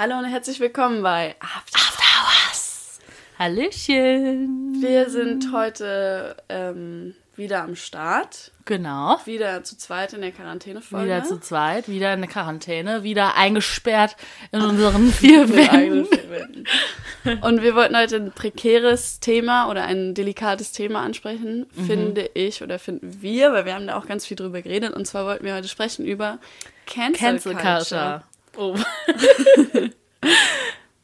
Hallo und herzlich willkommen bei After, After Hours. Hallöchen. Wir sind heute ähm, wieder am Start. Genau. Wieder zu zweit in der Quarantänefolge. Wieder zu zweit, wieder in der Quarantäne, wieder eingesperrt in unseren vier Wänden. Und wir wollten heute ein prekäres Thema oder ein delikates Thema ansprechen, Mhm. finde ich oder finden wir, weil wir haben da auch ganz viel drüber geredet. Und zwar wollten wir heute sprechen über Cancel, Cancel Culture. Culture. Oh.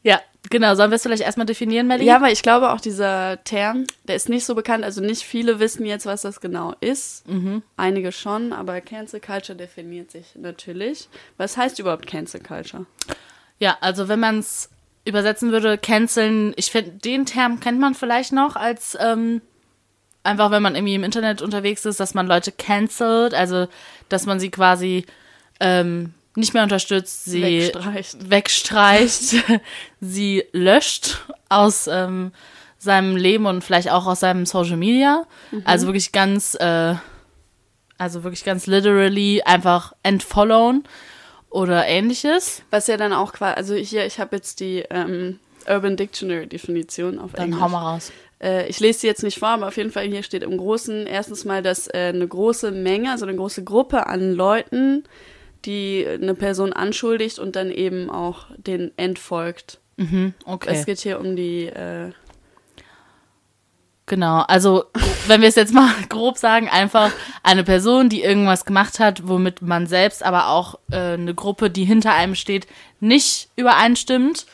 ja, genau. Sollen wir es vielleicht erstmal definieren, Melly? Ja, weil ich glaube auch dieser Term, der ist nicht so bekannt. Also nicht viele wissen jetzt, was das genau ist. Mhm. Einige schon, aber Cancel Culture definiert sich natürlich. Was heißt überhaupt Cancel Culture? Ja, also wenn man es übersetzen würde, canceln, ich finde, den Term kennt man vielleicht noch als ähm, einfach, wenn man irgendwie im Internet unterwegs ist, dass man Leute cancelt, also dass man sie quasi ähm, nicht mehr unterstützt, sie Wegstreicht. wegstreicht, sie löscht aus ähm, seinem Leben und vielleicht auch aus seinem Social Media. Also wirklich ganz, äh, also wirklich ganz literally einfach entfollowen oder ähnliches. Was ja dann auch quasi, also hier, ich habe jetzt die ähm, Urban Dictionary Definition auf Dann Englisch. hau mal raus. Äh, ich lese sie jetzt nicht vor, aber auf jeden Fall hier steht im Großen erstens mal, dass äh, eine große Menge, also eine große Gruppe an Leuten, die eine Person anschuldigt und dann eben auch den entfolgt. Mhm, okay. Es geht hier um die, äh, Genau, also wenn wir es jetzt mal grob sagen, einfach eine Person, die irgendwas gemacht hat, womit man selbst, aber auch äh, eine Gruppe, die hinter einem steht, nicht übereinstimmt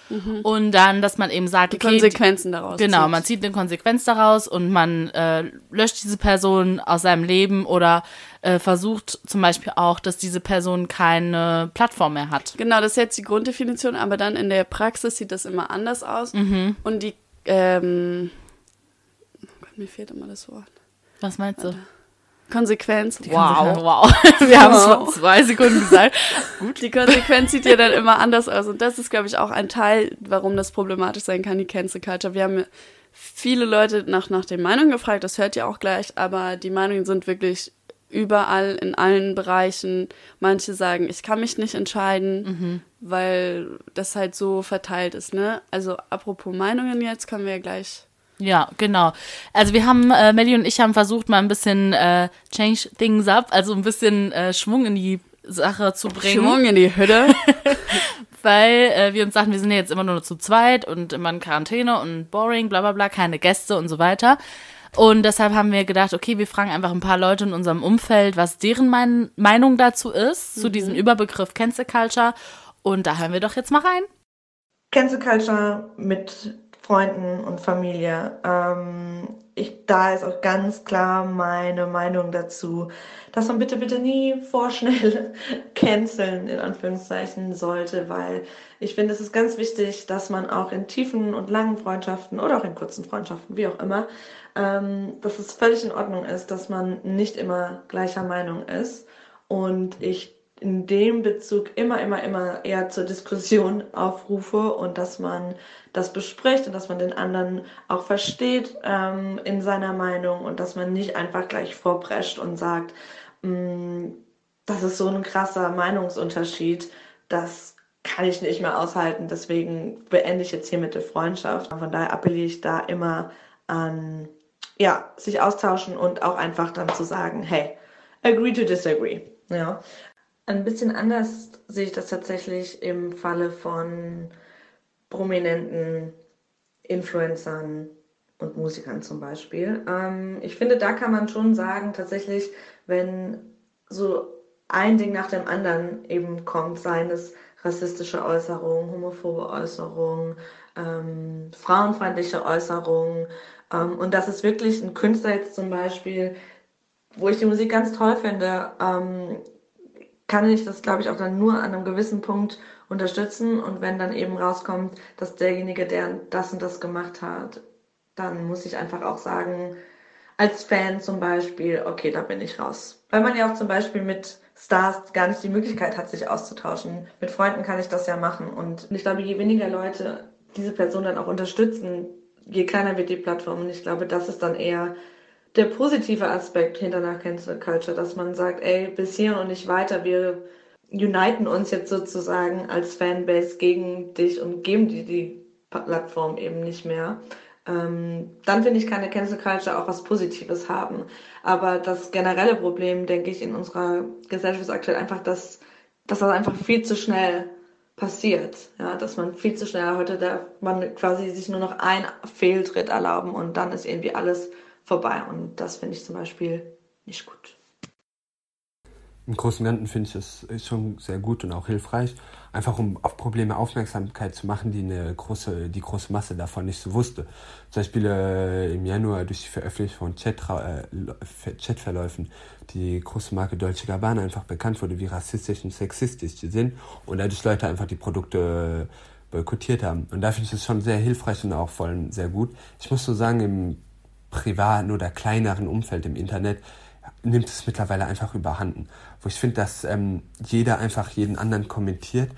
und dann, dass man eben sagt, die okay, Konsequenzen daraus. Genau, zieht. man zieht eine Konsequenz daraus und man äh, löscht diese Person aus seinem Leben oder äh, versucht zum Beispiel auch, dass diese Person keine Plattform mehr hat. Genau, das ist jetzt die Grunddefinition, aber dann in der Praxis sieht das immer anders aus. Mhm. Und die, ähm, oh Gott, mir fehlt immer das Wort. Was meinst du? Konsequenz. Wow, wow. Wir haben es vor zwei Sekunden gesagt. Die Konsequenz sieht ja dann immer anders aus. Und das ist, glaube ich, auch ein Teil, warum das problematisch sein kann, die Cancel Culture. Wir haben viele Leute nach, nach den Meinungen gefragt, das hört ihr auch gleich, aber die Meinungen sind wirklich überall, in allen Bereichen. Manche sagen, ich kann mich nicht entscheiden, weil das halt so verteilt ist. Ne? Also apropos Meinungen jetzt, können wir ja gleich Ja, genau. Also wir haben, äh, Melly und ich haben versucht, mal ein bisschen äh, change things up, also ein bisschen äh, Schwung in die Sache zu bringen. Schwung in die Hütte. Weil äh, wir uns sagten, wir sind ja jetzt immer nur zu zweit und immer in Quarantäne und boring, bla bla bla, keine Gäste und so weiter. Und deshalb haben wir gedacht, okay, wir fragen einfach ein paar Leute in unserem Umfeld, was deren mein Meinung dazu ist, zu diesem Überbegriff Cancel Culture. Und da hören wir doch jetzt mal rein. Cancel Culture mit Freunden und Familie. Ähm, ich, da ist auch ganz klar meine Meinung dazu, dass man bitte, bitte nie vorschnell canceln, in Anführungszeichen, sollte, weil ich finde, es ist ganz wichtig, dass man auch in tiefen und langen Freundschaften oder auch in kurzen Freundschaften, wie auch immer, ähm, dass es völlig in Ordnung ist, dass man nicht immer gleicher Meinung ist. Und ich in dem Bezug immer, immer, immer eher zur Diskussion aufrufe und dass man das bespricht und dass man den anderen auch versteht ähm, in seiner Meinung und dass man nicht einfach gleich vorprescht und sagt, "Mm, das ist so ein krasser Meinungsunterschied, das kann ich nicht mehr aushalten, deswegen beende ich jetzt hiermit die Freundschaft. Von daher appelliere ich da immer an, ja, sich austauschen und auch einfach dann zu sagen, hey, agree to disagree. Ja. Ein bisschen anders sehe ich das tatsächlich im Falle von prominenten Influencern und Musikern zum Beispiel. Ähm, ich finde, da kann man schon sagen, tatsächlich, wenn so ein Ding nach dem anderen eben kommt, seien es rassistische Äußerungen, homophobe Äußerungen, ähm, frauenfeindliche Äußerungen. Ähm, und das ist wirklich ein Künstler jetzt zum Beispiel, wo ich die Musik ganz toll finde, ähm, kann ich das, glaube ich, auch dann nur an einem gewissen Punkt unterstützen. Und wenn dann eben rauskommt, dass derjenige, der das und das gemacht hat, dann muss ich einfach auch sagen, als Fan zum Beispiel, okay, da bin ich raus. Weil man ja auch zum Beispiel mit Stars gar nicht die Möglichkeit hat, sich auszutauschen. Mit Freunden kann ich das ja machen. Und ich glaube, je weniger Leute diese Person dann auch unterstützen, je kleiner wird die Plattform. Und ich glaube, das ist dann eher der positive Aspekt hinter einer Cancel Culture, dass man sagt, ey, bis hier und nicht weiter, wir uniten uns jetzt sozusagen als Fanbase gegen dich und geben dir die Plattform eben nicht mehr. Ähm, dann finde ich, kann eine Cancel Culture auch was Positives haben. Aber das generelle Problem, denke ich, in unserer Gesellschaft ist aktuell einfach, dass, dass das einfach viel zu schnell passiert. Ja, dass man viel zu schnell heute darf man quasi sich nur noch ein Fehltritt erlauben und dann ist irgendwie alles vorbei. Und das finde ich zum Beispiel nicht gut. Im Großen und Ganzen finde ich das schon sehr gut und auch hilfreich, einfach um auf Probleme Aufmerksamkeit zu machen, die eine große, die große Masse davon nicht so wusste. Zum Beispiel äh, im Januar durch die Veröffentlichung von Chat, äh, Chatverläufen die große Marke Dolce Gabbana einfach bekannt wurde, wie rassistisch und sexistisch sie sind und dadurch Leute einfach die Produkte boykottiert haben. Und da finde ich das schon sehr hilfreich und auch vor allem sehr gut. Ich muss so sagen, im privaten oder kleineren Umfeld im Internet nimmt es mittlerweile einfach überhanden. Wo ich finde, dass ähm, jeder einfach jeden anderen kommentiert.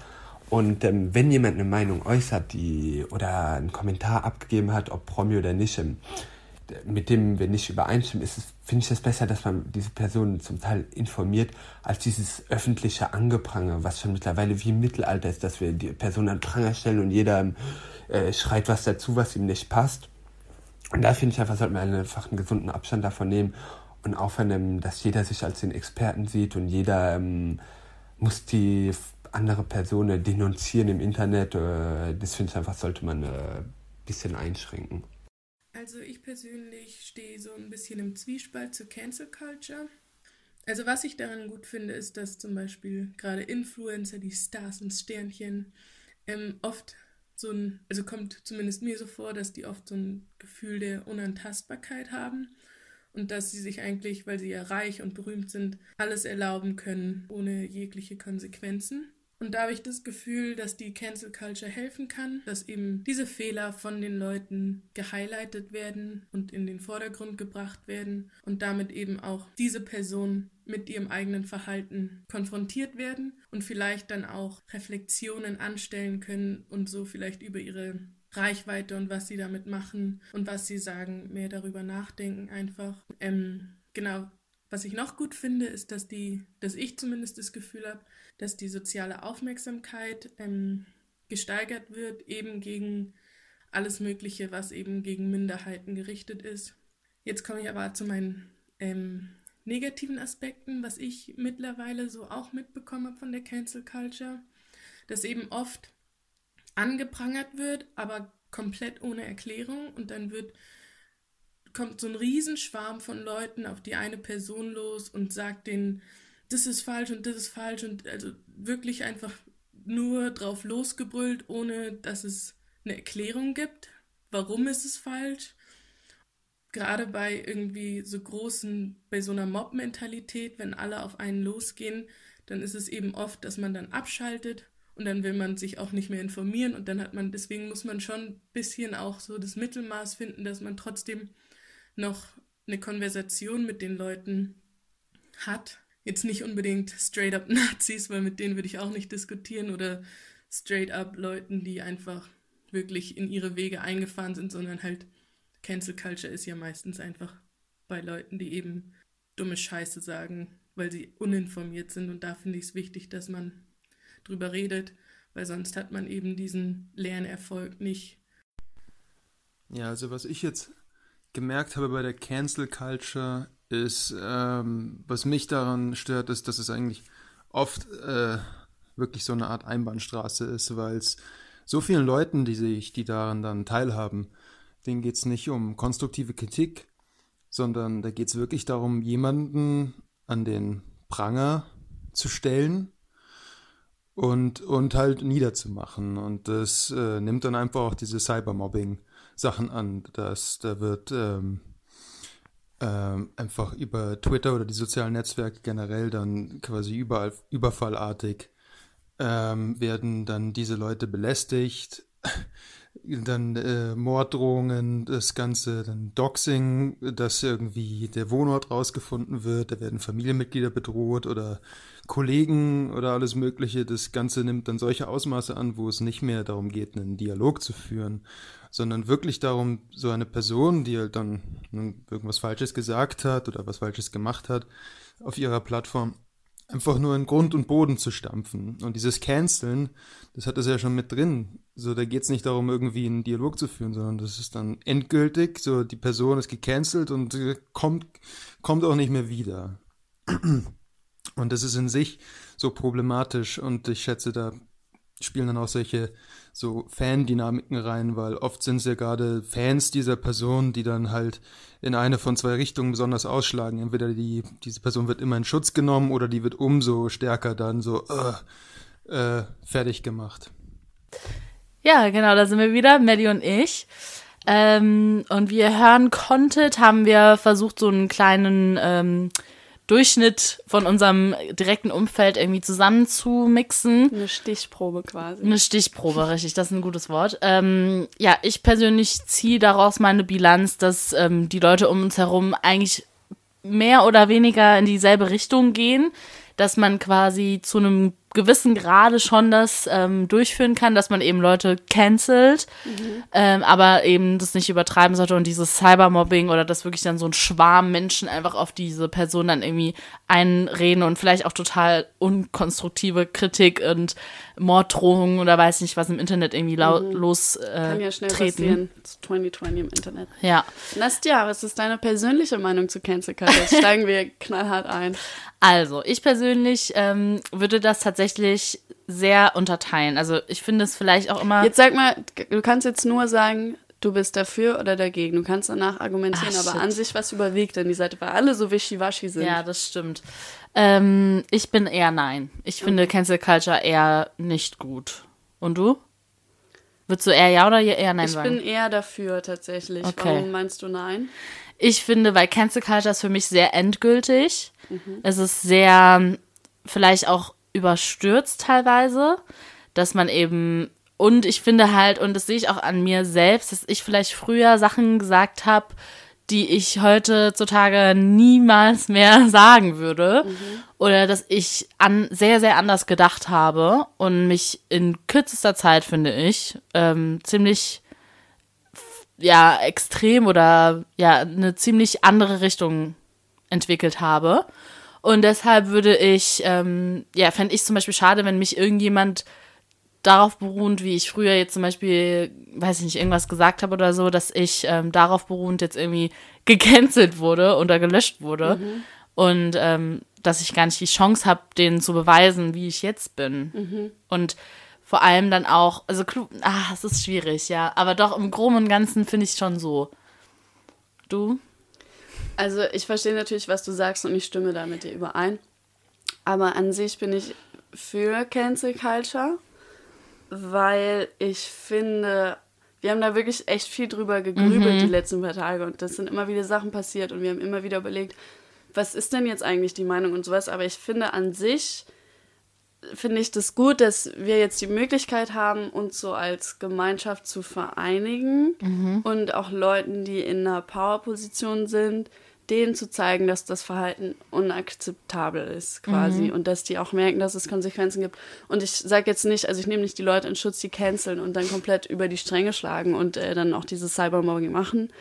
Und ähm, wenn jemand eine Meinung äußert, die oder einen Kommentar abgegeben hat, ob Promi oder nicht, ähm, mit dem wir nicht übereinstimmen, finde ich es besser, dass man diese Person zum Teil informiert, als dieses öffentliche Angepranger, was schon mittlerweile wie im Mittelalter ist, dass wir die Person an Pranger stellen und jeder äh, schreit was dazu, was ihm nicht passt. Und da finde ich einfach, sollte man einfach einen gesunden Abstand davon nehmen und aufhören, dass jeder sich als den Experten sieht und jeder ähm, muss die andere Person äh, denunzieren im Internet. Äh, das finde ich einfach, sollte man ein äh, bisschen einschränken. Also ich persönlich stehe so ein bisschen im Zwiespalt zur Cancel Culture. Also was ich daran gut finde, ist, dass zum Beispiel gerade Influencer, die Stars und Sternchen, ähm, oft so ein, also kommt zumindest mir so vor, dass die oft so ein Gefühl der Unantastbarkeit haben und dass sie sich eigentlich, weil sie ja reich und berühmt sind, alles erlauben können, ohne jegliche Konsequenzen. Und da habe ich das Gefühl, dass die Cancel Culture helfen kann, dass eben diese Fehler von den Leuten gehighlightet werden und in den Vordergrund gebracht werden und damit eben auch diese Person mit ihrem eigenen Verhalten konfrontiert werden und vielleicht dann auch Reflexionen anstellen können und so vielleicht über ihre Reichweite und was sie damit machen und was sie sagen, mehr darüber nachdenken einfach. Ähm, genau, was ich noch gut finde, ist, dass die, dass ich zumindest das Gefühl habe, dass die soziale Aufmerksamkeit ähm, gesteigert wird, eben gegen alles Mögliche, was eben gegen Minderheiten gerichtet ist. Jetzt komme ich aber zu meinen ähm, negativen Aspekten, was ich mittlerweile so auch mitbekommen habe von der Cancel Culture, dass eben oft angeprangert wird, aber komplett ohne Erklärung und dann wird kommt so ein Riesenschwarm von Leuten auf die eine Person los und sagt denen, das ist falsch und das ist falsch und also wirklich einfach nur drauf losgebrüllt, ohne dass es eine Erklärung gibt. Warum ist es falsch? Gerade bei irgendwie so großen, bei so einer Mob-Mentalität, wenn alle auf einen losgehen, dann ist es eben oft, dass man dann abschaltet und dann will man sich auch nicht mehr informieren und dann hat man, deswegen muss man schon ein bisschen auch so das Mittelmaß finden, dass man trotzdem noch eine Konversation mit den Leuten hat. Jetzt nicht unbedingt straight up Nazis, weil mit denen würde ich auch nicht diskutieren oder straight up Leuten, die einfach wirklich in ihre Wege eingefahren sind, sondern halt Cancel Culture ist ja meistens einfach bei Leuten, die eben dumme Scheiße sagen, weil sie uninformiert sind und da finde ich es wichtig, dass man drüber redet, weil sonst hat man eben diesen Lernerfolg nicht. Ja, also was ich jetzt gemerkt habe bei der Cancel Culture ist, ähm, was mich daran stört, ist, dass es eigentlich oft äh, wirklich so eine Art Einbahnstraße ist, weil es so vielen Leuten, die sich, die daran dann teilhaben, denen geht es nicht um konstruktive Kritik, sondern da geht es wirklich darum, jemanden an den Pranger zu stellen und, und halt niederzumachen. Und das äh, nimmt dann einfach auch diese Cybermobbing-Sachen an. dass da wird ähm, ähm, einfach über Twitter oder die sozialen Netzwerke generell dann quasi überall überfallartig ähm, werden dann diese Leute belästigt. Dann äh, Morddrohungen, das Ganze, dann Doxing, dass irgendwie der Wohnort rausgefunden wird, da werden Familienmitglieder bedroht oder Kollegen oder alles Mögliche. Das Ganze nimmt dann solche Ausmaße an, wo es nicht mehr darum geht, einen Dialog zu führen, sondern wirklich darum, so eine Person, die halt dann irgendwas Falsches gesagt hat oder was Falsches gemacht hat, auf ihrer Plattform einfach nur in Grund und Boden zu stampfen. Und dieses Canceln, das hat es ja schon mit drin. So, da geht es nicht darum, irgendwie einen Dialog zu führen, sondern das ist dann endgültig, so die Person ist gecancelt und kommt, kommt auch nicht mehr wieder. Und das ist in sich so problematisch und ich schätze, da spielen dann auch solche so Fan-Dynamiken rein, weil oft sind es ja gerade Fans dieser Person, die dann halt in eine von zwei Richtungen besonders ausschlagen. Entweder die, diese Person wird immer in Schutz genommen oder die wird umso stärker dann so äh, äh, fertig gemacht. Ja, genau, da sind wir wieder, Maddie und ich. Ähm, und wie ihr hören konntet, haben wir versucht, so einen kleinen ähm, Durchschnitt von unserem direkten Umfeld irgendwie zusammenzumixen. Eine Stichprobe quasi. Eine Stichprobe, richtig, das ist ein gutes Wort. Ähm, ja, ich persönlich ziehe daraus meine Bilanz, dass ähm, die Leute um uns herum eigentlich mehr oder weniger in dieselbe Richtung gehen, dass man quasi zu einem gewissen Grade schon das ähm, durchführen kann, dass man eben Leute cancelt, mhm. ähm, aber eben das nicht übertreiben sollte und dieses Cybermobbing oder dass wirklich dann so ein Schwarm Menschen einfach auf diese Person dann irgendwie einreden und vielleicht auch total unkonstruktive Kritik und Morddrohungen oder weiß nicht, was im Internet irgendwie mhm. los äh, Kann ja schnell treten. passieren. 2020 im Internet. Ja. Nastja, was ist deine persönliche Meinung zu Cancel Culture? Steigen wir knallhart ein. Also, ich persönlich ähm, würde das tatsächlich sehr unterteilen. Also, ich finde es vielleicht auch immer. Jetzt sag mal, du kannst jetzt nur sagen, du bist dafür oder dagegen. Du kannst danach argumentieren, Ach, aber an sich was überwiegt denn die Seite, weil alle so wischiwaschi sind. Ja, das stimmt. Ähm, ich bin eher nein. Ich finde okay. Cancel Culture eher nicht gut. Und du? Würdest du eher ja oder eher nein ich sagen? Ich bin eher dafür tatsächlich. Okay. Warum meinst du nein? Ich finde, weil Cancel Culture ist für mich sehr endgültig. Mhm. Es ist sehr, vielleicht auch überstürzt teilweise, dass man eben und ich finde halt, und das sehe ich auch an mir selbst, dass ich vielleicht früher Sachen gesagt habe, die ich heutzutage niemals mehr sagen würde. Mhm. Oder dass ich an sehr, sehr anders gedacht habe und mich in kürzester Zeit, finde ich, ähm, ziemlich ja, extrem oder ja, eine ziemlich andere Richtung entwickelt habe. Und deshalb würde ich, ähm, ja, fände ich zum Beispiel schade, wenn mich irgendjemand darauf beruhend, wie ich früher jetzt zum Beispiel, weiß ich nicht, irgendwas gesagt habe oder so, dass ich ähm, darauf beruhend jetzt irgendwie gecancelt wurde oder gelöscht wurde. Mhm. Und ähm, dass ich gar nicht die Chance habe, denen zu beweisen, wie ich jetzt bin. Mhm. Und vor allem dann auch, also, ah, es ist schwierig, ja. Aber doch im Groben und Ganzen finde ich es schon so. Du? Also, ich verstehe natürlich, was du sagst und ich stimme da mit dir überein. Aber an sich bin ich für Cancel Culture weil ich finde, wir haben da wirklich echt viel drüber gegrübelt mhm. die letzten paar Tage und das sind immer wieder Sachen passiert und wir haben immer wieder überlegt, was ist denn jetzt eigentlich die Meinung und sowas. Aber ich finde an sich, finde ich das gut, dass wir jetzt die Möglichkeit haben, uns so als Gemeinschaft zu vereinigen mhm. und auch Leuten, die in einer Powerposition sind, denen zu zeigen, dass das Verhalten unakzeptabel ist, quasi. Mhm. Und dass die auch merken, dass es Konsequenzen gibt. Und ich sage jetzt nicht, also ich nehme nicht die Leute in Schutz, die canceln und dann komplett über die Stränge schlagen und äh, dann auch dieses Cybermobbing machen.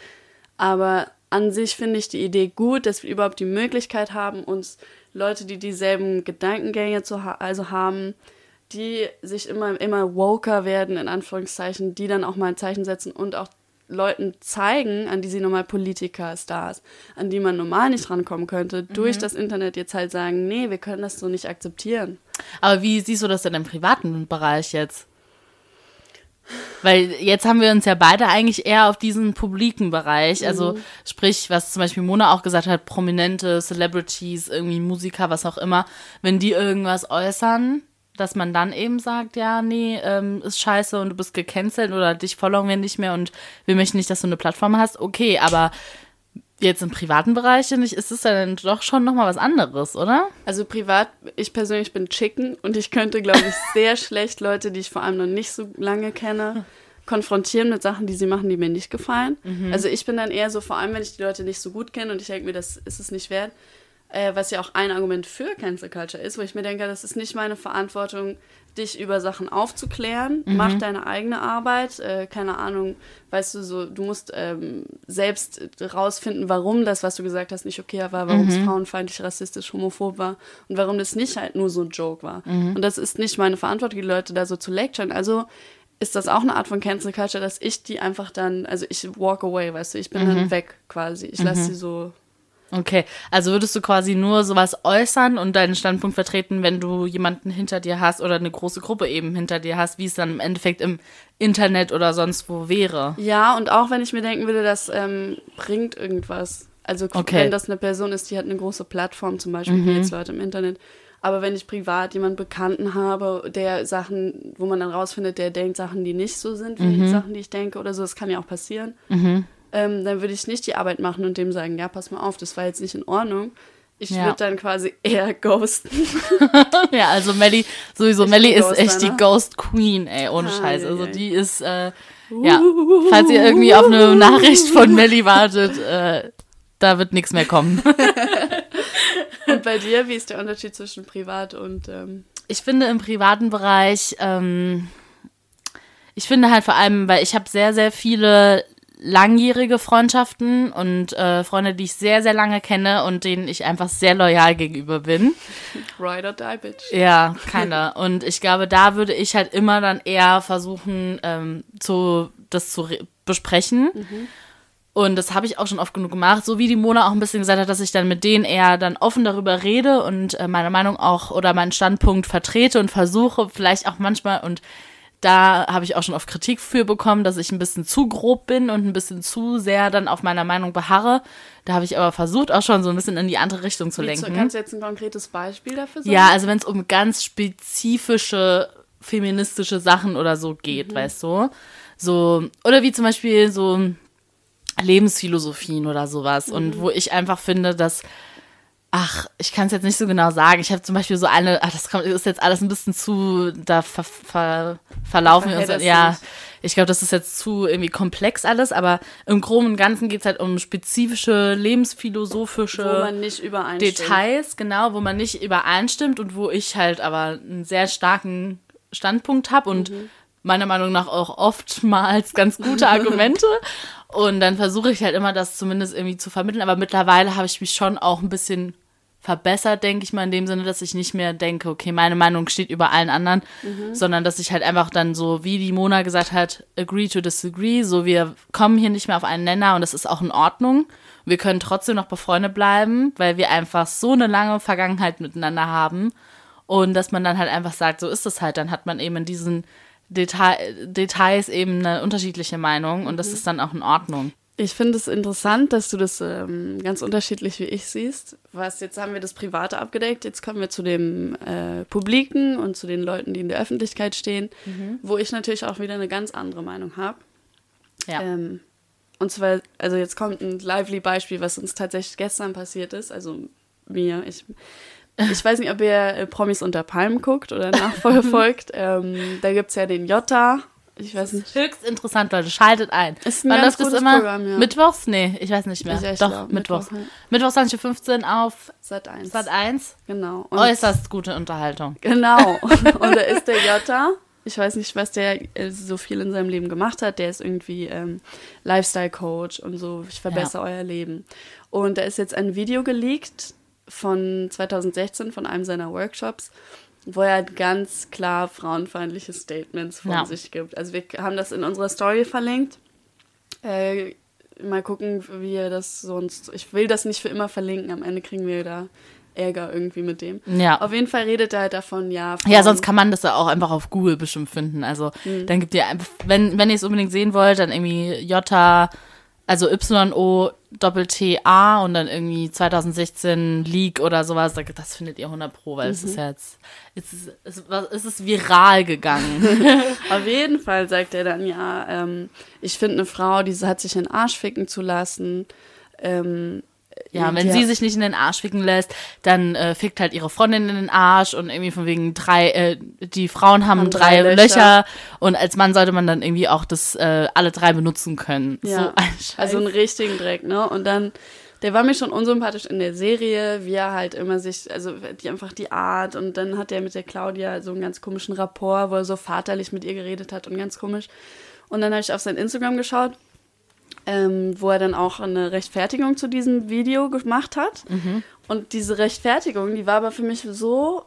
Aber an sich finde ich die Idee gut, dass wir überhaupt die Möglichkeit haben, uns Leute, die dieselben Gedankengänge zu ha also haben, die sich immer, immer woker werden, in Anführungszeichen, die dann auch mal ein Zeichen setzen und auch Leuten zeigen, an die sie normal Politiker, Stars, an die man normal nicht rankommen könnte, mhm. durch das Internet jetzt halt sagen, nee, wir können das so nicht akzeptieren. Aber wie siehst du das denn im privaten Bereich jetzt? Weil jetzt haben wir uns ja beide eigentlich eher auf diesen publiken Bereich, also mhm. sprich, was zum Beispiel Mona auch gesagt hat, prominente Celebrities, irgendwie Musiker, was auch immer, wenn die irgendwas äußern, dass man dann eben sagt, ja, nee, ähm, ist scheiße und du bist gecancelt oder dich folgen wir nicht mehr und wir möchten nicht, dass du eine Plattform hast, okay, aber jetzt im privaten Bereich nicht, ist es dann doch schon nochmal was anderes, oder? Also privat, ich persönlich bin Chicken und ich könnte, glaube ich, sehr schlecht Leute, die ich vor allem noch nicht so lange kenne, konfrontieren mit Sachen, die sie machen, die mir nicht gefallen. Mhm. Also ich bin dann eher so, vor allem wenn ich die Leute nicht so gut kenne und ich denke mir, das ist es nicht wert, äh, was ja auch ein Argument für Cancel Culture ist, wo ich mir denke, das ist nicht meine Verantwortung, dich über Sachen aufzuklären. Mhm. Mach deine eigene Arbeit. Äh, keine Ahnung, weißt du, so, du musst ähm, selbst rausfinden, warum das, was du gesagt hast, nicht okay war, warum Mhm. es frauenfeindlich, rassistisch, homophob war und warum das nicht halt nur so ein Joke war. Mhm. Und das ist nicht meine Verantwortung, die Leute da so zu lecturen. Also ist das auch eine Art von Cancel Culture, dass ich die einfach dann, also ich walk away, weißt du, ich bin Mhm. dann weg quasi. Ich lasse sie so Okay, also würdest du quasi nur sowas äußern und deinen Standpunkt vertreten, wenn du jemanden hinter dir hast oder eine große Gruppe eben hinter dir hast, wie es dann im Endeffekt im Internet oder sonst wo wäre? Ja, und auch wenn ich mir denken würde, das ähm, bringt irgendwas. Also Okay. wenn das eine Person ist, die hat eine große Plattform, zum Beispiel wie jetzt Leute im Internet. Aber wenn ich privat jemanden Bekannten habe, der Sachen, wo man dann rausfindet, der denkt Sachen, die nicht so sind wie die Sachen, die ich denke oder so, das kann ja auch passieren, ähm, dann würde ich nicht die Arbeit machen und dem sagen, ja, pass mal auf, das war jetzt nicht in Ordnung. Ich Ja. würde dann quasi eher ghosten. Ja, also Melly, sowieso, Ich Melly ist echt die ne? Ghost Queen, ey, ohne Ah, Scheiß. ja, Also die ist, äh, ja, falls ihr irgendwie auf eine Nachricht von Melly wartet, äh, da wird nichts mehr kommen. und bei dir, wie ist der Unterschied zwischen privat und ähm, ich finde im privaten Bereich, ähm, ich finde halt vor allem, weil ich habe sehr, sehr viele langjährige Freundschaften und äh, Freunde, die ich sehr, sehr lange kenne und denen ich einfach sehr loyal gegenüber bin. Ride or Die Bitch? Ja, keiner. Und ich glaube, da würde ich halt immer dann eher versuchen, ähm, zu, das zu re- besprechen. Und das habe ich auch schon oft genug gemacht, so wie die Mona auch ein bisschen gesagt hat, dass ich dann mit denen eher dann offen darüber rede und äh, meine Meinung auch oder meinen Standpunkt vertrete und versuche vielleicht auch manchmal und da habe ich auch schon oft Kritik für bekommen, dass ich ein bisschen zu grob bin und ein bisschen zu sehr dann auf meiner Meinung beharre. Da habe ich aber versucht, auch schon so ein bisschen in die andere Richtung zu lenken. kannst du jetzt ein konkretes Beispiel dafür sagen? Ja, also wenn es um ganz spezifische feministische Sachen oder so geht, Mhm. weißt du? So, oder wie zum Beispiel so Lebensphilosophien oder sowas. Mhm. Und wo ich einfach finde, dass, ach, ich kann es jetzt nicht so genau sagen. Ich habe zum Beispiel so eine, ach, das kommt, ist jetzt alles ein bisschen zu, da ver, ver, verlaufen wir uns. Ja, dich. ich glaube, das ist jetzt zu irgendwie komplex alles, aber im Groben und Ganzen geht es halt um spezifische lebensphilosophische nicht. Details, genau, wo man nicht übereinstimmt und wo ich halt aber einen sehr starken Standpunkt habe und meiner Meinung nach auch oftmals ganz gute Argumente. und dann versuche ich halt immer, das zumindest irgendwie zu vermitteln. Aber mittlerweile habe ich mich schon auch ein bisschen verbessert, denke ich mal, in dem Sinne, dass ich nicht mehr denke, okay, meine Meinung steht über allen anderen, sondern dass ich halt einfach dann so, wie die Mona gesagt hat, agree to disagree, so wir kommen hier nicht mehr auf einen Nenner und das ist auch in Ordnung. Wir können trotzdem noch befreundet bleiben, weil wir einfach so eine lange Vergangenheit miteinander haben. Und dass man dann halt einfach sagt, so ist es halt, dann hat man eben in diesen Detail, Details eben eine unterschiedliche Meinung und das ist dann auch in Ordnung. Ich finde es interessant, dass du das ähm, ganz unterschiedlich wie ich siehst. Was jetzt haben wir das Private abgedeckt, jetzt kommen wir zu dem äh, Publiken und zu den Leuten, die in der Öffentlichkeit stehen, wo ich natürlich auch wieder eine ganz andere Meinung habe. Ja. Ähm, und zwar, also jetzt kommt ein lively Beispiel, was uns tatsächlich gestern passiert ist, also mir. Ich, ich weiß nicht, ob ihr äh, Promis unter Palmen guckt oder nachverfolgt. ähm, da gibt es ja den Jota. Ich weiß nicht. Höchst interessant, Leute. Schaltet ein. Ist ein Wann ganz läuft das immer? Programm, ja. Mittwochs? Nee, ich weiß nicht mehr. Ich- Doch, glaub, Mittwochs. Mittwoch, ja. Mittwochs 2015 auf Sat 1. Sat 1. Genau. Und Äußerst gute Unterhaltung. Genau. Und da ist der Jota. Ich weiß nicht, was der äh, so viel in seinem Leben gemacht hat. Der ist irgendwie ähm, Lifestyle-Coach und so, ich verbessere euer Leben. Und da ist jetzt ein Video geleakt von 2016 von einem seiner Workshops, wo er ganz klar frauenfeindliche Statements von Ja. sich gibt. Also wir haben das in unserer Story verlinkt. Äh, mal gucken, wie er das sonst. Ich will das nicht für immer verlinken. Am Ende kriegen wir da Ärger irgendwie mit dem. Ja. Auf jeden Fall redet er halt davon, ja. Ja, Frauen- sonst kann man das ja auch einfach auf Google bestimmt finden. Also dann gibt ihr wenn, wenn ihr es unbedingt sehen wollt, dann irgendwie J, also Y-O Doppel-T-A und dann irgendwie 2016 Leak oder sowas. Da- Das findet ihr 100 Pro, weil es ist ja jetzt, es ist, es, ist- es ist viral gegangen. Auf jeden Fall sagt er dann, ja, ähm, ich finde eine Frau, die hat sich in den Arsch ficken zu lassen. Ähm, Ja, wenn sie sich nicht in den Arsch ficken lässt, dann äh, fickt halt ihre Freundin in den Arsch und irgendwie von wegen drei, äh, die Frauen haben, Haben drei, drei Löcher. Löcher. und als Mann sollte man dann irgendwie auch das äh, alle drei benutzen können. Ja, So ein also einen richtigen Dreck, ne? Und dann, der war mir schon unsympathisch in der Serie, wie er halt immer sich, also die einfach die Art und dann hat er mit der Claudia so einen ganz komischen Rapport, wo er so vaterlich mit ihr geredet hat und ganz komisch. Und dann habe ich auf sein Instagram geschaut, ähm, wo er dann auch eine Rechtfertigung zu diesem Video gemacht hat. Und diese Rechtfertigung, die war aber für mich so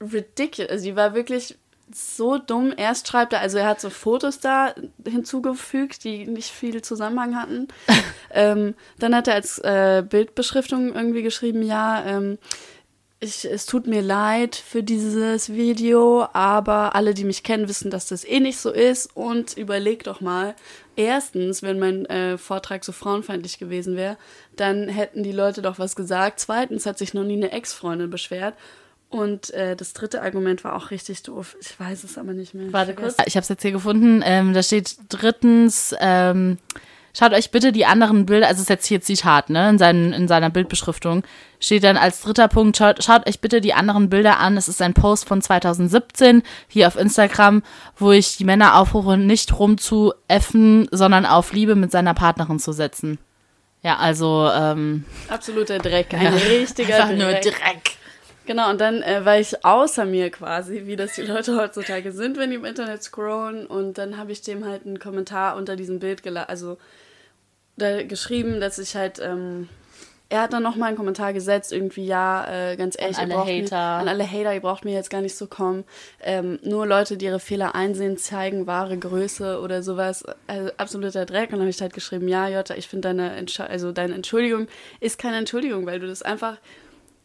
ridiculous. Also die war wirklich so dumm. Erst schreibt er, also er hat so Fotos da hinzugefügt, die nicht viel Zusammenhang hatten. ähm, dann hat er als äh, Bildbeschriftung irgendwie geschrieben, ja, ähm, ich, es tut mir leid für dieses Video, aber alle, die mich kennen, wissen, dass das eh nicht so ist. Und überleg doch mal, erstens, wenn mein äh, Vortrag so frauenfeindlich gewesen wäre, dann hätten die Leute doch was gesagt. Zweitens hat sich noch nie eine Ex-Freundin beschwert. Und äh, das dritte Argument war auch richtig doof. Ich weiß es aber nicht mehr. Warte kurz. Ich habe es jetzt hier gefunden. Ähm, da steht drittens, ähm, schaut euch bitte die anderen Bilder, also es ist jetzt hier Zitat, ne, in, seinen, in seiner Bildbeschriftung, steht dann als dritter Punkt, schaut, schaut euch bitte die anderen Bilder an. Es ist ein Post von 2017 hier auf Instagram, wo ich die Männer aufrufe, nicht rumzuäffen, sondern auf Liebe mit seiner Partnerin zu setzen. Ja, also, ähm, Absoluter Dreck. Ein richtiger einfach Dreck. nur Dreck. Genau, und dann äh, war ich außer mir quasi, wie das die Leute heutzutage sind, wenn die im Internet scrollen. Und dann habe ich dem halt einen Kommentar unter diesem Bild also da geschrieben, dass ich halt, ähm, er hat dann nochmal einen Kommentar gesetzt, irgendwie, ja, äh, ganz ehrlich, alle ihr braucht Hater. Mir, an alle Hater, ihr braucht mir jetzt gar nicht so kommen. Ähm, nur Leute, die ihre Fehler einsehen, zeigen wahre Größe oder sowas. Also absoluter Dreck. Und dann habe ich halt geschrieben, ja, Jutta, ich finde deine, Entsch also deine Entschuldigung ist keine Entschuldigung, weil du das einfach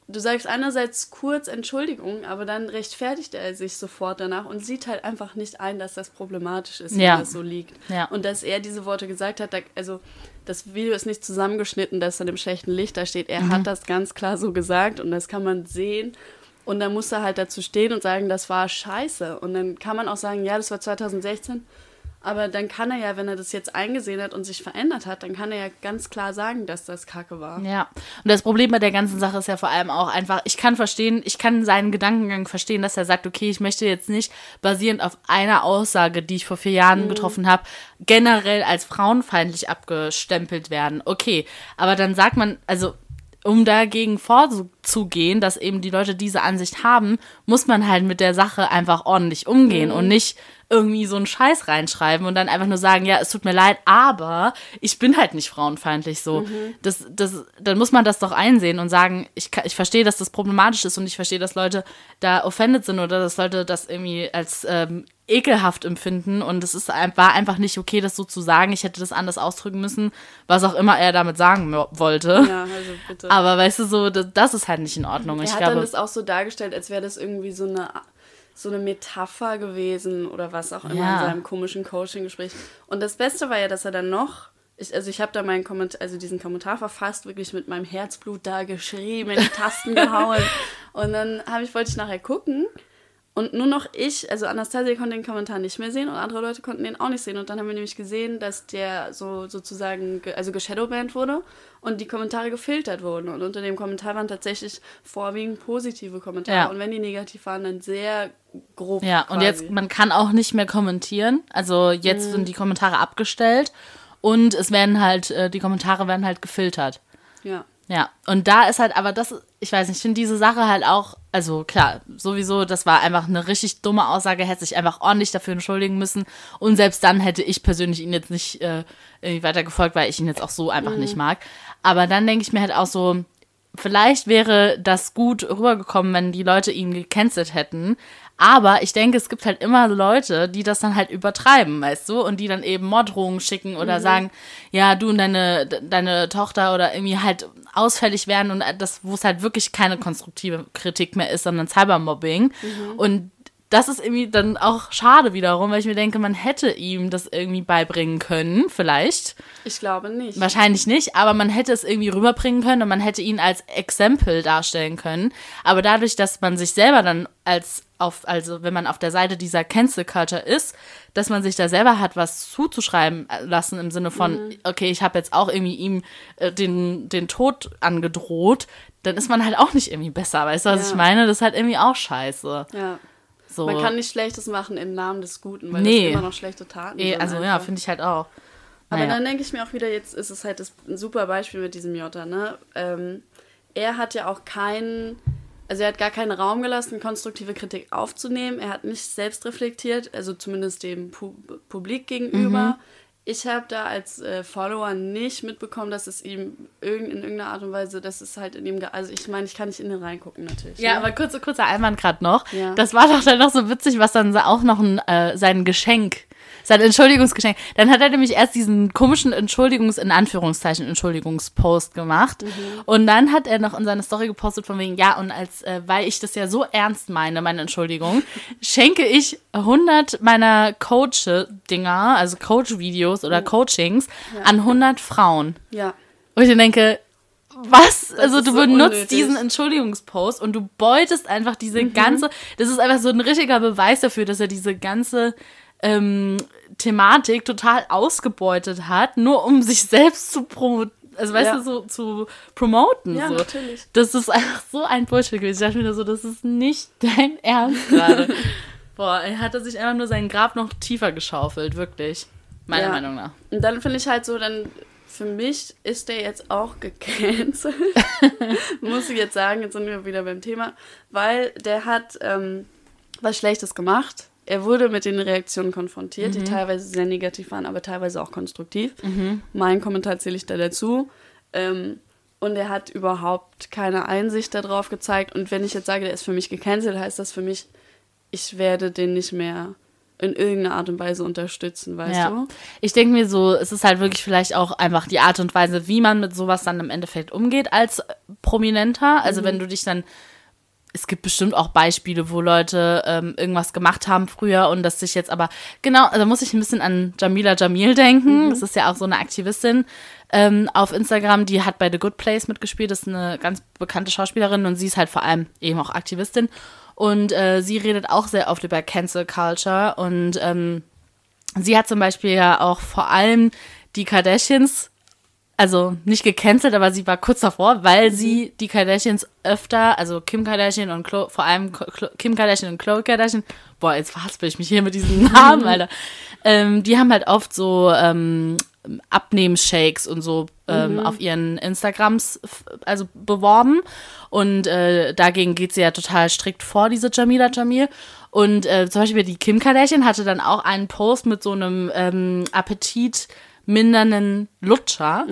du sagst einerseits kurz Entschuldigung, aber dann rechtfertigt er sich sofort danach und sieht halt einfach nicht ein, dass das problematisch ist, Ja. wenn das so liegt. Ja. Und dass er diese Worte gesagt hat, also das Video ist nicht zusammengeschnitten, dass dann im schlechten Licht da steht. Er hat das ganz klar so gesagt und das kann man sehen. Und dann muss er halt dazu stehen und sagen, das war scheiße. Und dann kann man auch sagen, ja, das war 2016. Aber dann kann er ja, wenn er das jetzt eingesehen hat und sich verändert hat, dann kann er ja ganz klar sagen, dass das Kacke war. Ja, und das Problem bei der ganzen Sache ist ja vor allem auch einfach, ich kann verstehen, ich kann seinen Gedankengang verstehen, dass er sagt, okay, ich möchte jetzt nicht basierend auf einer Aussage, die ich vor vier Jahren getroffen habe, generell als frauenfeindlich abgestempelt werden. Okay, aber dann sagt man, also um dagegen vorzugehen, dass eben die Leute diese Ansicht haben, muss man halt mit der Sache einfach ordentlich umgehen und nicht irgendwie so einen Scheiß reinschreiben und dann einfach nur sagen, ja, es tut mir leid, aber ich bin halt nicht frauenfeindlich so. Das, das, dann muss man das doch einsehen und sagen, ich, ich verstehe, dass das problematisch ist und ich verstehe, dass Leute da offended sind oder dass Leute das irgendwie als ähm, ekelhaft empfinden und es ist, war einfach nicht okay, das so zu sagen. Ich hätte das anders ausdrücken müssen, was auch immer er damit sagen wollte. Ja, also bitte. Aber weißt du, so, das, das ist halt nicht in Ordnung. Er ich hat glaube, dann das auch so dargestellt, als wäre das irgendwie so eine, so eine Metapher gewesen oder was auch immer Ja. in seinem komischen Coaching-Gespräch. Und das Beste war ja, dass er dann noch, ich, also ich habe da meinen Kommentar, also diesen Kommentar verfasst, wirklich mit meinem Herzblut da geschrieben, in die Tasten gehauen. Und dann habe ich, wollte ich nachher gucken. Und nur noch ich, also Anastasia konnte den Kommentar nicht mehr sehen und andere Leute konnten den auch nicht sehen. Und dann haben wir nämlich gesehen, dass der so sozusagen, ge- also geshadowbanned wurde und die Kommentare gefiltert wurden. Und unter dem Kommentar waren tatsächlich vorwiegend positive Kommentare. Ja. Und wenn die negativ waren, dann sehr grob. Ja, und quasi. jetzt, man kann auch nicht mehr kommentieren. Also jetzt sind die Kommentare abgestellt und es werden halt, äh, die Kommentare werden halt gefiltert. Ja. Ja, und da ist halt, aber das, ich weiß nicht, ich finde diese Sache halt auch, also klar, sowieso, das war einfach eine richtig dumme Aussage, hätte sich einfach ordentlich dafür entschuldigen müssen. Und selbst dann hätte ich persönlich ihn jetzt nicht äh, irgendwie weiter gefolgt, weil ich ihn jetzt auch so einfach nicht mag. Aber dann denke ich mir halt auch so, vielleicht wäre das gut rübergekommen, wenn die Leute ihn gecancelt hätten. Aber ich denke, es gibt halt immer Leute, die das dann halt übertreiben, weißt du, und die dann eben Morddrohungen schicken oder sagen, ja, du und deine, de- deine Tochter oder irgendwie halt ausfällig werden und das, wo es halt wirklich keine konstruktive Kritik mehr ist, sondern Cybermobbing. Und das ist irgendwie dann auch schade wiederum, weil ich mir denke, man hätte ihm das irgendwie beibringen können, vielleicht. Ich glaube nicht. Wahrscheinlich nicht, aber man hätte es irgendwie rüberbringen können und man hätte ihn als Exempel darstellen können. Aber dadurch, dass man sich selber dann als auf, also wenn man auf der Seite dieser Cancel Culture ist, dass man sich da selber hat was zuzuschreiben lassen im Sinne von, okay, ich habe jetzt auch irgendwie ihm äh, den, den Tod angedroht, dann ist man halt auch nicht irgendwie besser, weißt du, was Ja. ich meine? Das ist halt irgendwie auch scheiße. Ja. So. Man kann nichts Schlechtes machen im Namen des Guten, weil Nee. das immer noch schlechte Taten sind. Also ja, einfach. finde ich halt auch. Aber Naja. dann denke ich mir auch wieder, jetzt ist es halt das, ein super Beispiel mit diesem Jota, ne? Ähm, er hat ja auch keinen, also er hat gar keinen Raum gelassen, konstruktive Kritik aufzunehmen. Er hat nicht selbst reflektiert, also zumindest dem Pu Publik gegenüber. Mhm. Ich habe da als äh, Follower nicht mitbekommen, dass es ihm irgend, in irgendeiner Art und Weise, dass es halt in ihm, also ich meine, ich kann nicht in den reingucken natürlich. Ja, ne? aber kurzer, kurzer Einwand gerade noch. Ja. Das war doch dann noch so witzig, was dann auch noch ein, äh, sein Geschenk, sein Entschuldigungsgeschenk. Dann hat er nämlich erst diesen komischen Entschuldigungs-, in Anführungszeichen, Entschuldigungspost gemacht. Und dann hat er noch in seine Story gepostet von wegen, ja, und als, äh, weil ich das ja so ernst meine, meine Entschuldigung, schenke ich 100 meiner Coach-Dinger, also Coach-Videos oder Coachings an 100 Frauen. ja. Wo ich dann denke, was? also ist du so benutzt unnötig. diesen Entschuldigungspost und du beutest einfach diese ganze, das ist einfach so ein richtiger Beweis dafür, dass er diese ganze ähm, Thematik total ausgebeutet hat, nur um sich selbst zu promoten. Also weißt Ja. du, so zu promoten. Ja, so. natürlich. Das ist einfach so ein Bullshit gewesen. Ich dachte mir so, das ist nicht dein Ernst gerade. Boah, er hatte sich einfach nur sein Grab noch tiefer geschaufelt, wirklich. Meiner Ja. Meinung nach. Und dann finde ich halt so, dann für mich ist der jetzt auch gecancelt. Muss ich jetzt sagen, jetzt sind wir wieder beim Thema, weil der hat ähm, was Schlechtes gemacht. Er wurde mit den Reaktionen konfrontiert, die teilweise sehr negativ waren, aber teilweise auch konstruktiv. Mein Kommentar zähle ich da dazu. Ähm, und er hat überhaupt keine Einsicht darauf gezeigt. Und wenn ich jetzt sage, der ist für mich gecancelt, heißt das für mich, ich werde den nicht mehr in irgendeiner Art und Weise unterstützen, weißt ja. du? Ich denke mir so, es ist halt wirklich vielleicht auch einfach die Art und Weise, wie man mit sowas dann im Endeffekt umgeht als Prominenter. Also wenn du dich dann, es gibt bestimmt auch Beispiele, wo Leute ähm, irgendwas gemacht haben früher und das sich jetzt aber, genau, da muss ich ein bisschen an Jamila Jamil denken. Das ist ja auch so eine Aktivistin ähm, auf Instagram, die hat bei The Good Place mitgespielt, das ist eine ganz bekannte Schauspielerin und sie ist halt vor allem eben auch Aktivistin. Und äh, sie redet auch sehr oft über Cancel Culture und ähm, sie hat zum Beispiel ja auch vor allem die Kardashians, also nicht gecancelt, aber sie war kurz davor, weil sie die Kardashians öfter, also Kim Kardashian und Chlo, vor allem Chlo- Kim Kardashian und Khloe Kardashian, boah, jetzt verhaspel ich mich hier mit diesen Namen, Alter. Ähm, die haben halt oft so ähm, Abnehmshakes und so ähm, auf ihren Instagrams also beworben. Und äh, dagegen geht sie ja total strikt vor, diese Jamila Jamil. Und äh, zum Beispiel die Kim Kardashian hatte dann auch einen Post mit so einem ähm, Appetit mindernden Lutscher.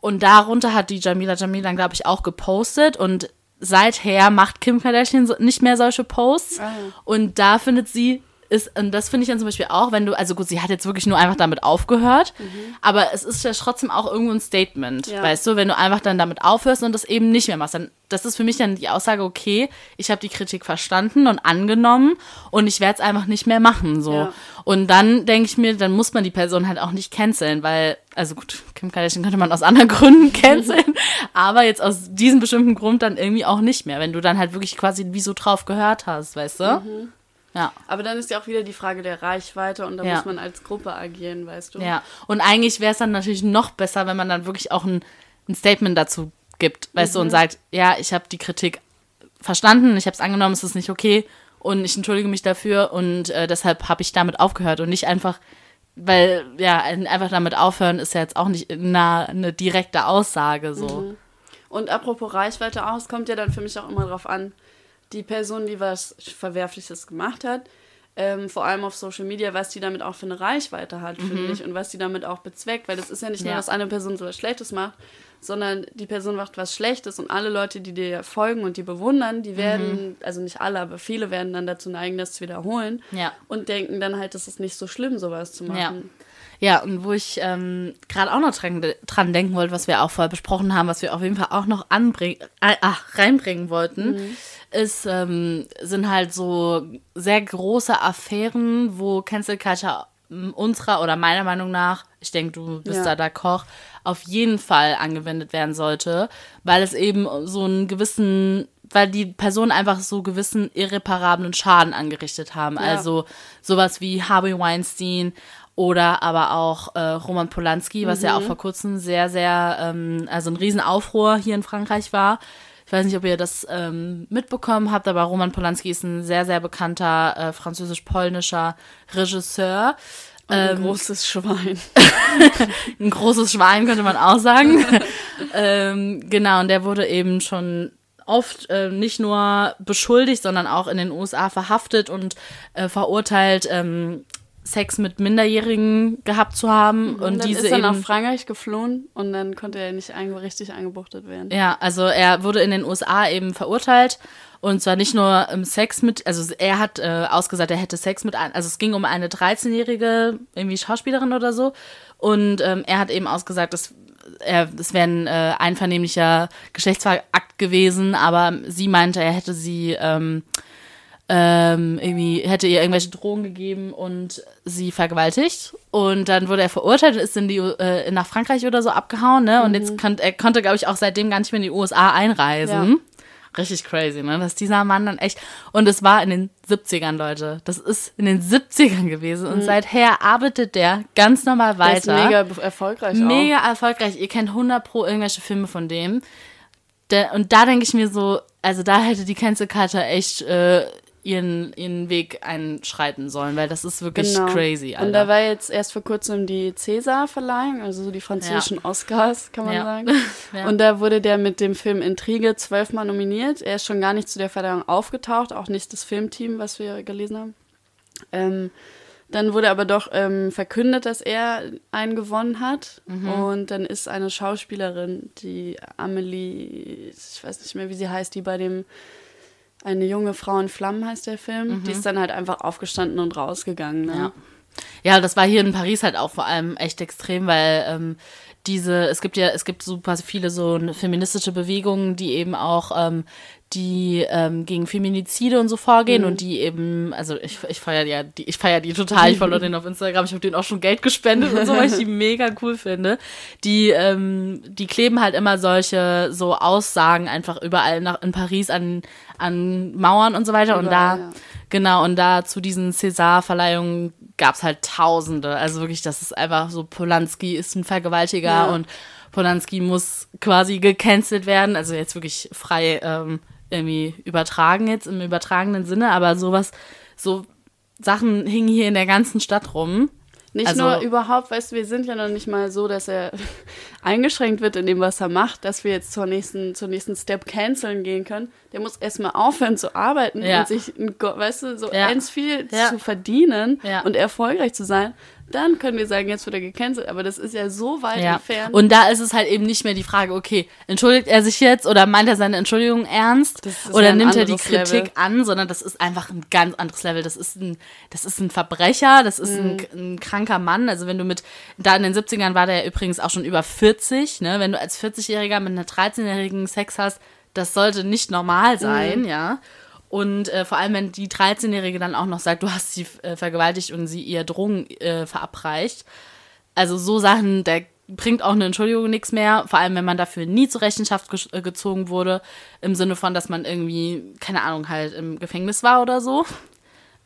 Und darunter hat die Jamila Jamil dann, glaube ich, auch gepostet. Und seither macht Kim Kardashian nicht mehr solche Posts. Und da findet sie, ist, und das finde ich dann zum Beispiel auch, wenn du, also gut, sie hat jetzt wirklich nur einfach damit aufgehört, aber es ist ja trotzdem auch irgendwo ein Statement, Ja. weißt du, wenn du einfach dann damit aufhörst und das eben nicht mehr machst, dann, das ist für mich dann die Aussage, okay, ich habe die Kritik verstanden und angenommen und ich werde es einfach nicht mehr machen, so. Ja. Und dann denke ich mir, dann muss man die Person halt auch nicht canceln, weil, also gut, Kim Kardashian könnte man aus anderen Gründen canceln, aber jetzt aus diesem bestimmten Grund dann irgendwie auch nicht mehr, wenn du dann halt wirklich quasi wie so drauf gehört hast, weißt du? Mhm. Ja. Aber dann ist ja auch wieder die Frage der Reichweite und da Ja. muss man als Gruppe agieren, weißt du? Ja, und eigentlich wäre es dann natürlich noch besser, wenn man dann wirklich auch ein, ein Statement dazu gibt, weißt du, und sagt, ja, ich habe die Kritik verstanden, ich habe es angenommen, es ist nicht okay und ich entschuldige mich dafür und äh, deshalb habe ich damit aufgehört und nicht einfach, weil, ja, ein- einfach damit aufhören ist ja jetzt auch nicht eine, eine direkte Aussage so. Und apropos Reichweite auch, es kommt ja dann für mich auch immer darauf an, die Person, die was Verwerfliches gemacht hat, ähm, vor allem auf Social Media, was die damit auch für eine Reichweite hat, finde ich, und was die damit auch bezweckt, weil das ist ja nicht nur, Ja. dass eine Person so was Schlechtes macht, sondern die Person macht was Schlechtes und alle Leute, die dir folgen und die bewundern, die werden, also nicht alle, aber viele werden dann dazu neigen, das zu wiederholen Ja. und denken dann halt, es ist nicht so schlimm, sowas zu machen. Ja, und wo ich ähm, gerade auch noch dran, dran denken wollte, was wir auch vorher besprochen haben, was wir auf jeden Fall auch noch anbringen, äh, ach, reinbringen wollten, ist, ähm, sind halt so sehr große Affären, wo Cancel Culture m, unserer oder meiner Meinung nach, ich denke, du bist Ja. da d'accord, auf jeden Fall angewendet werden sollte, weil es eben so einen gewissen weil die Personen einfach so gewissen irreparablen Schaden angerichtet haben. Ja. Also sowas wie Harvey Weinstein oder aber auch äh, Roman Polanski, was Mhm. ja auch vor kurzem sehr, sehr, ähm, also ein Riesenaufruhr hier in Frankreich war. Ich weiß nicht, ob ihr das ähm, mitbekommen habt, aber Roman Polanski ist ein sehr, sehr bekannter äh, französisch-polnischer Regisseur. Ein großes Schwein. Ein großes Schwein, könnte man auch sagen. ähm, genau, und der wurde eben schon oft äh, nicht nur beschuldigt, sondern auch in den USA verhaftet und äh, verurteilt, ähm, Sex mit Minderjährigen gehabt zu haben. und Und dann diese ist er nach Frankreich geflohen und dann konnte er nicht ein, richtig eingebuchtet werden. Ja, also er wurde in den USA eben verurteilt und zwar nicht nur im Sex mit, also er hat äh, ausgesagt, er hätte Sex mit, also es ging um eine 13-jährige irgendwie Schauspielerin oder so und ähm, er hat eben ausgesagt, dass er, das wäre ein äh, einvernehmlicher Geschlechtsakt gewesen, aber sie meinte, er hätte sie ähm, ähm, irgendwie hätte ihr irgendwelche Drogen gegeben und sie vergewaltigt. Und dann wurde er verurteilt und ist in die, äh, nach Frankreich oder so abgehauen, ne? Und jetzt konnte er konnte, glaube ich, auch seitdem gar nicht mehr in die USA einreisen. Ja. Richtig crazy, ne? Dass dieser Mann dann echt. Und es war in den 70ern, Leute. Das ist in den 70ern gewesen. Und seither arbeitet der ganz normal Der ist weiter. mega erfolgreich Mega erfolgreich. Ihr kennt 100 pro irgendwelche Filme von dem. Der, und da denke ich mir so, also da hätte die Cancel Culture echt äh, ihren, ihren Weg einschreiten sollen, weil das ist wirklich Genau. crazy, Alter. Und da war jetzt erst vor kurzem die César-Verleihung, also so die französischen Oscars, kann man Ja. sagen. Ja. Und da wurde der mit dem Film Intrige zwölfmal nominiert. Er ist schon gar nicht zu der Verleihung aufgetaucht, auch nicht das Filmteam, was wir gelesen haben. Ähm, dann wurde aber doch ähm, verkündet, dass er einen gewonnen hat. Mhm. Und dann ist eine Schauspielerin, die Amelie, ich weiß nicht mehr, wie sie heißt, die bei dem eine junge Frau in Flammen heißt der Film, die ist dann halt einfach aufgestanden und rausgegangen. Ne? Mhm. Ja. Ja, das war hier in Paris halt auch vor allem echt extrem, weil ähm, diese, es gibt ja, es gibt super viele so feministische Bewegungen, die eben auch ähm, die ähm, gegen Feminizide und so vorgehen und die eben, also ich, ich feiere ja die, ich feiere die total, ich folge den auf Instagram, ich habe denen auch schon Geld gespendet und so, weil ich die mega cool finde. Die, ähm, die kleben halt immer solche so Aussagen einfach überall nach, in Paris an, an Mauern und so weiter und da Überall, ja. Genau, und da zu diesen César-Verleihungen gab es halt Tausende. Also wirklich, das ist einfach so, Polanski ist ein Vergewaltiger Ja. und Polanski muss quasi gecancelt werden. Also jetzt wirklich frei ähm, irgendwie übertragen jetzt im übertragenen Sinne, aber sowas, so Sachen hingen hier in der ganzen Stadt rum. Nicht Also- nur überhaupt, weißt du, wir sind ja noch nicht mal so, dass er eingeschränkt wird in dem, was er macht, dass wir jetzt zur nächsten, zur nächsten Step canceln gehen können. Der muss erstmal aufhören zu arbeiten Ja. und sich, weißt du, so Ja. ganz viel Ja. zu verdienen Ja. und erfolgreich zu sein. Dann können wir sagen, jetzt wird er gecancelt, aber das ist ja so weit Ja. entfernt. Und da ist es halt eben nicht mehr die Frage, okay, entschuldigt er sich jetzt oder meint er seine Entschuldigung ernst oder ja ein nimmt er die Kritik Level. an, sondern das ist einfach ein ganz anderes Level. Das ist ein, das ist ein Verbrecher, das ist ein, Mhm. ein kranker Mann. Also wenn du mit, da in den 70ern war der übrigens auch schon über 40, ne? Wenn du als 40-Jähriger mit einer 13-jährigen Sex hast, das sollte nicht normal sein, Mhm. ja. Und äh, vor allem, wenn die 13-Jährige dann auch noch sagt, du hast sie äh, vergewaltigt und sie ihr Drogen äh, verabreicht. Also so Sachen, da bringt auch eine Entschuldigung nichts mehr. Vor allem, wenn man dafür nie zur Rechenschaft ge äh, gezogen wurde. Im Sinne von, dass man irgendwie, keine Ahnung, halt im Gefängnis war oder so.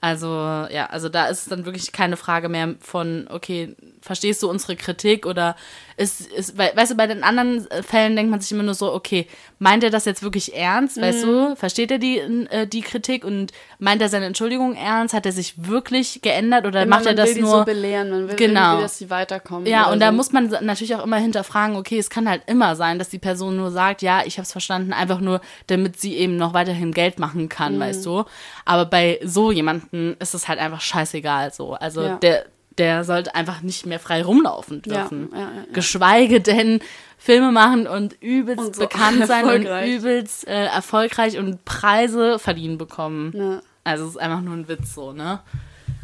Also, ja, also da ist es dann wirklich keine Frage mehr von, okay, verstehst du unsere Kritik oder ist, ist we- weißt du, bei den anderen äh, Fällen denkt man sich immer nur so, okay, meint er das jetzt wirklich ernst, weißt du, versteht er die, äh, die Kritik und meint er seine Entschuldigung ernst, hat er sich wirklich geändert oder Immer, macht er man das nur... so belehren, man will Genau. dass sie weiterkommen. Ja, und da so. muss man natürlich auch immer hinterfragen, okay, es kann halt immer sein, dass die Person nur sagt, ja, ich habe es verstanden, einfach nur, damit sie eben noch weiterhin Geld machen kann, Mhm. weißt du. Aber bei so jemanden ist es halt einfach scheißegal so. Also Ja. der, der sollte einfach nicht mehr frei rumlaufen dürfen. ja, ja, ja. Geschweige denn Filme machen und übelst Und so bekannt sein und übelst äh, erfolgreich und Preise verdienen bekommen. Also es ist einfach nur ein Witz so, ne?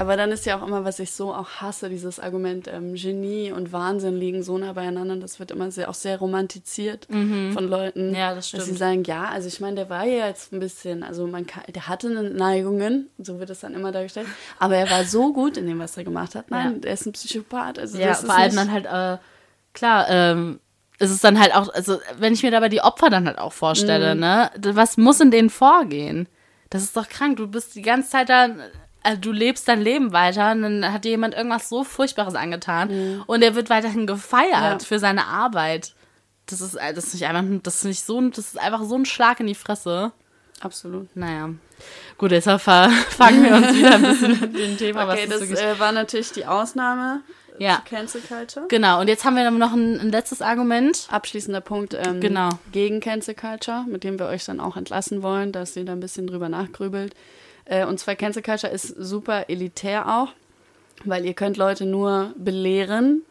Aber dann ist ja auch immer, was ich so auch hasse, dieses Argument, ähm, Genie und Wahnsinn liegen so nah beieinander. Das wird immer sehr, auch sehr romantisiert von Leuten. Mhm. Ja, das Dass sie stimmt. sagen, ja, also ich meine, der war ja jetzt ein bisschen, also man kann, der hatte Neigungen, so wird es dann immer dargestellt. Aber er war so gut in dem, was er gemacht hat. Nein, Ja. er ist ein Psychopath. Also Ja, das vor ist allem dann halt, äh, klar, ähm, es ist dann halt auch, also wenn ich mir dabei die Opfer dann halt auch vorstelle, Mhm. ne, was muss in denen vorgehen? Das ist doch krank. Du bist die ganze Zeit da, also du lebst dein Leben weiter und dann hat dir jemand irgendwas so Furchtbares angetan und er wird weiterhin gefeiert Mhm. Ja. für seine Arbeit. Das ist, äh, das ist nicht einfach, das ist nicht so, ein- das ist einfach so ein Schlag in die Fresse. Absolut. Naja. Gut, jetzt ver- fangen wir uns wieder ein bisschen mit dem Thema, Okay, was das so äh, war natürlich die Ausnahme Ja. zu Cancel Culture. Genau, und jetzt haben wir noch ein, ein letztes Argument. Abschließender Punkt ähm, Genau. gegen Cancel Culture, mit dem wir euch dann auch entlassen wollen, dass ihr da ein bisschen drüber nachgrübelt. Äh, und zwar Cancel Culture ist super elitär auch, weil ihr könnt Leute nur belehren,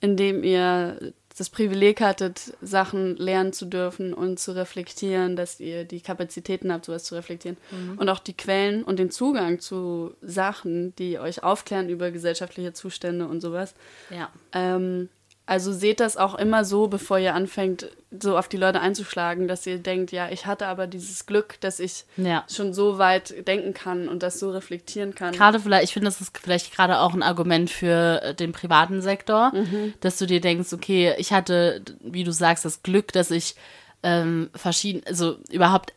indem ihr das Privileg hattet, Sachen lernen zu dürfen und zu reflektieren, dass ihr die Kapazitäten habt, sowas zu reflektieren. Und auch die Quellen und den Zugang zu Sachen, die euch aufklären über gesellschaftliche Zustände und sowas. Ja. Ähm, also seht das auch immer so, bevor ihr anfängt, so auf die Leute einzuschlagen, dass ihr denkt, ja, ich hatte aber dieses Glück, dass ich Ja. schon so weit denken kann und das so reflektieren kann. Gerade vielleicht, ich finde, das ist vielleicht gerade auch ein Argument für äh, den privaten Sektor, dass du dir denkst, okay, ich hatte, wie du sagst, das Glück, dass ich ähm, verschieden, also überhaupt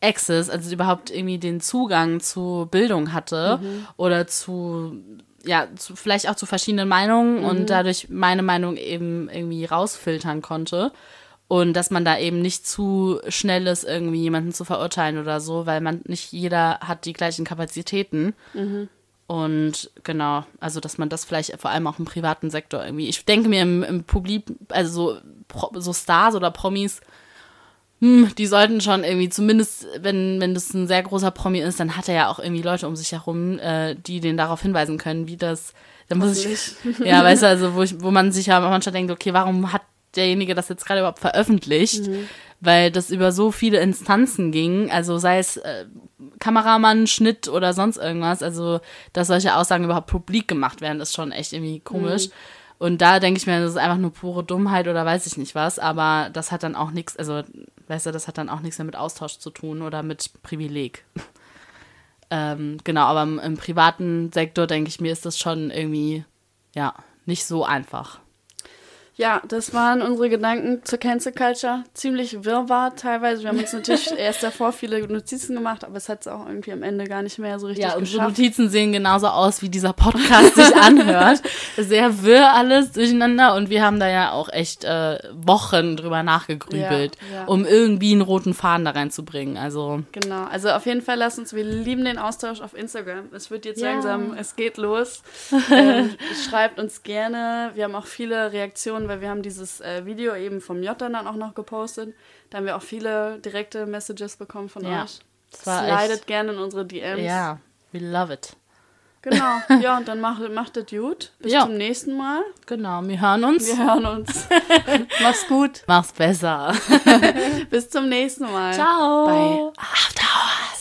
Access, also überhaupt irgendwie den Zugang zu Bildung hatte oder zu ja, zu, vielleicht auch zu verschiedenen Meinungen und dadurch meine Meinung eben irgendwie rausfiltern konnte. Und dass man da eben nicht zu schnell ist, irgendwie jemanden zu verurteilen oder so, weil man nicht jeder hat die gleichen Kapazitäten. Und genau, also dass man das vielleicht vor allem auch im privaten Sektor irgendwie. Ich denke mir im, im Publik, also so, so Stars oder Promis, hm, die sollten schon irgendwie, zumindest wenn, wenn das ein sehr großer Promi ist, dann hat er ja auch irgendwie Leute um sich herum, äh, die den darauf hinweisen können, wie das. Da muss ich. Ja, weißt du, also wo, ich, wo man sich ja manchmal denkt, okay, warum hat derjenige das jetzt gerade überhaupt veröffentlicht? Weil das über so viele Instanzen ging, also sei es äh, Kameramann, Schnitt oder sonst irgendwas, also dass solche Aussagen überhaupt publik gemacht werden, ist schon echt irgendwie komisch. Und da denke ich mir, das ist einfach nur pure Dummheit oder weiß ich nicht was, aber das hat dann auch nichts, also weißt du, das hat dann auch nichts mehr mit Austausch zu tun oder mit Privileg. ähm, genau, aber im, im privaten Sektor denke ich mir, ist das schon irgendwie, ja, nicht so einfach. Ja, das waren unsere Gedanken zur Cancel Culture. Ziemlich wirrwarr teilweise. Wir haben uns natürlich erst davor viele Notizen gemacht, aber es hat es auch irgendwie am Ende gar nicht mehr so richtig Ja, unsere geschafft. Notizen sehen genauso aus, wie dieser Podcast sich anhört. Sehr wirr alles durcheinander und wir haben da ja auch echt äh, Wochen drüber nachgegrübelt, Ja, ja. um irgendwie einen roten Faden da reinzubringen. Also Genau, also auf jeden Fall lasst uns, wir lieben den Austausch auf Instagram. Es wird jetzt Ja. langsam, es geht los. ähm, schreibt uns gerne. Wir haben auch viele Reaktionen, weil wir haben dieses äh, Video eben vom J dann auch noch gepostet. Da haben wir auch viele direkte Messages bekommen von Ja, euch. das Slidet gerne in unsere DMs. ja, we love it. Genau, ja, und dann macht, macht es gut. Bis Ja. zum nächsten Mal. Genau, wir hören uns. Wir hören uns. Mach's gut. Mach's besser. Bis zum nächsten Mal. Ciao. Bye. After